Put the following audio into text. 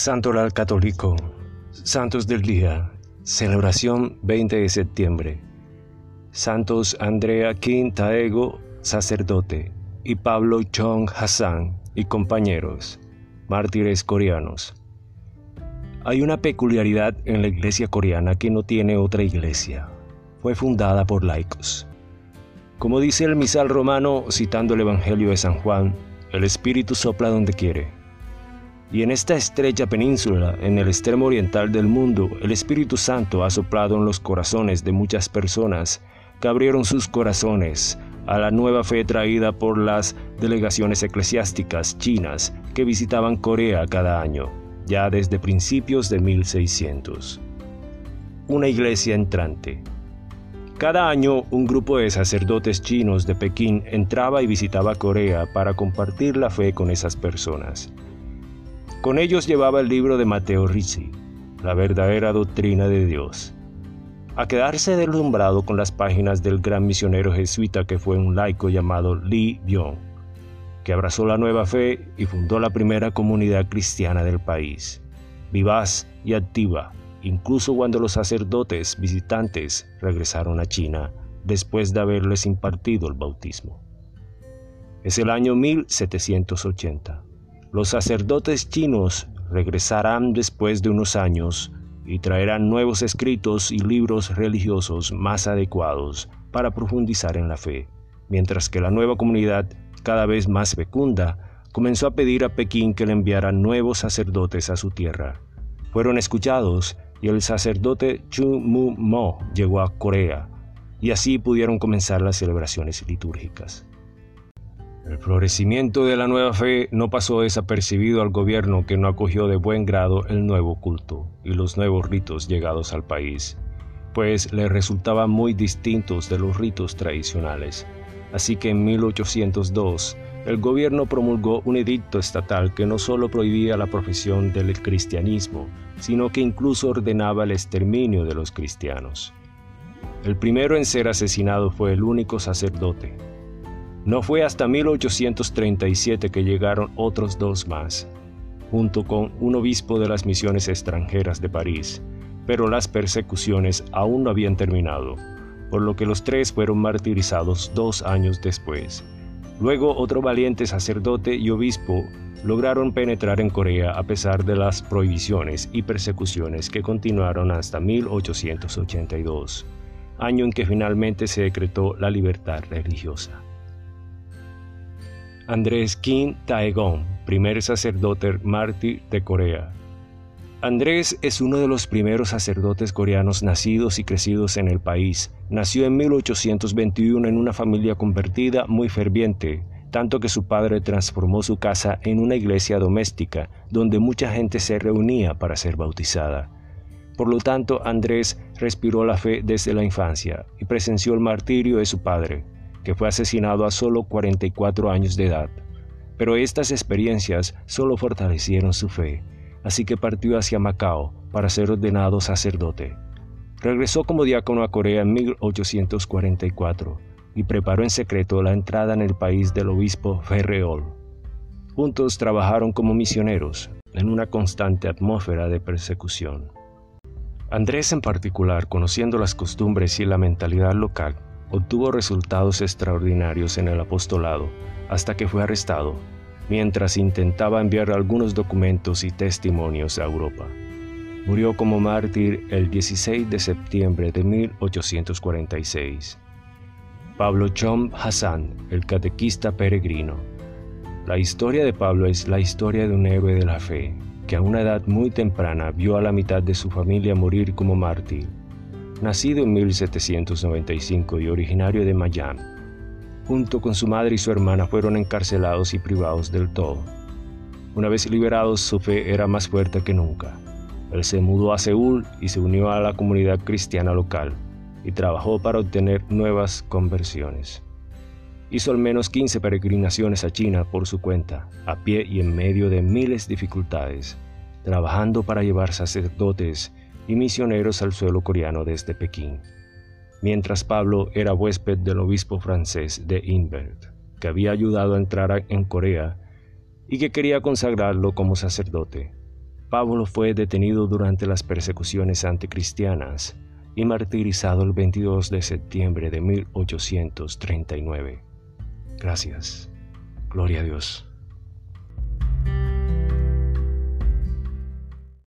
Santo Oral Católico, Santos del Día, celebración 20 de septiembre. Santos Andrea King Taego, sacerdote, y Pablo Chong Hassan y compañeros, mártires coreanos. Hay una peculiaridad en la iglesia coreana que no tiene otra iglesia. Fue fundada por laicos. Como dice el misal romano, citando el Evangelio de San Juan, el Espíritu sopla donde quiere. Y en esta estrecha península, en el extremo oriental del mundo, el Espíritu Santo ha soplado en los corazones de muchas personas que abrieron sus corazones a la nueva fe traída por las delegaciones eclesiásticas chinas que visitaban Corea cada año, ya desde principios de 1600. Una iglesia entrante. Cada año un grupo de sacerdotes chinos de Pekín entraba y visitaba Corea para compartir la fe con esas personas. Con ellos llevaba el libro de Mateo Ricci, la verdadera doctrina de Dios. A quedarse deslumbrado con las páginas del gran misionero jesuita que fue un laico llamado Li Byung, que abrazó la nueva fe y fundó la primera comunidad cristiana del país, vivaz y activa, incluso cuando los sacerdotes visitantes regresaron a China después de haberles impartido el bautismo. Es el año 1780. Los sacerdotes chinos regresarán después de unos años y traerán nuevos escritos y libros religiosos más adecuados para profundizar en la fe, mientras que la nueva comunidad, cada vez más fecunda, comenzó a pedir a Pekín que le enviara nuevos sacerdotes a su tierra. Fueron escuchados y el sacerdote Chu Mu Mo llegó a Corea, y así pudieron comenzar las celebraciones litúrgicas. El florecimiento de la nueva fe no pasó desapercibido al gobierno que no acogió de buen grado el nuevo culto y los nuevos ritos llegados al país, pues le resultaban muy distintos de los ritos tradicionales. Así que en 1802 el gobierno promulgó un edicto estatal que no solo prohibía la profesión del cristianismo, sino que incluso ordenaba el exterminio de los cristianos. El primero en ser asesinado fue el único sacerdote, no fue hasta 1837 que llegaron otros dos más, junto con un obispo de las misiones extranjeras de París, pero las persecuciones aún no habían terminado, por lo que los tres fueron martirizados dos años después. Luego otro valiente sacerdote y obispo lograron penetrar en Corea a pesar de las prohibiciones y persecuciones que continuaron hasta 1882, año en que finalmente se decretó la libertad religiosa. Andrés Kim Taegong, primer sacerdote mártir de Corea. Andrés es uno de los primeros sacerdotes coreanos nacidos y crecidos en el país. Nació en 1821 en una familia convertida muy ferviente, tanto que su padre transformó su casa en una iglesia doméstica donde mucha gente se reunía para ser bautizada. Por lo tanto, Andrés respiró la fe desde la infancia y presenció el martirio de su padre fue asesinado a solo 44 años de edad. Pero estas experiencias solo fortalecieron su fe, así que partió hacia Macao para ser ordenado sacerdote. Regresó como diácono a Corea en 1844 y preparó en secreto la entrada en el país del obispo Ferreol. Juntos trabajaron como misioneros en una constante atmósfera de persecución. Andrés en particular, conociendo las costumbres y la mentalidad local, obtuvo resultados extraordinarios en el apostolado hasta que fue arrestado, mientras intentaba enviar algunos documentos y testimonios a Europa. Murió como mártir el 16 de septiembre de 1846. Pablo Chom Hassan, el catequista peregrino. La historia de Pablo es la historia de un héroe de la fe, que a una edad muy temprana vio a la mitad de su familia morir como mártir nacido en 1795 y originario de Miami. Junto con su madre y su hermana fueron encarcelados y privados del todo. Una vez liberados, su fe era más fuerte que nunca. Él se mudó a Seúl y se unió a la comunidad cristiana local y trabajó para obtener nuevas conversiones. Hizo al menos 15 peregrinaciones a China por su cuenta, a pie y en medio de miles de dificultades, trabajando para llevar sacerdotes y misioneros al suelo coreano desde Pekín, mientras Pablo era huésped del obispo francés de Invert, que había ayudado a entrar en Corea y que quería consagrarlo como sacerdote. Pablo fue detenido durante las persecuciones anticristianas y martirizado el 22 de septiembre de 1839. Gracias. Gloria a Dios.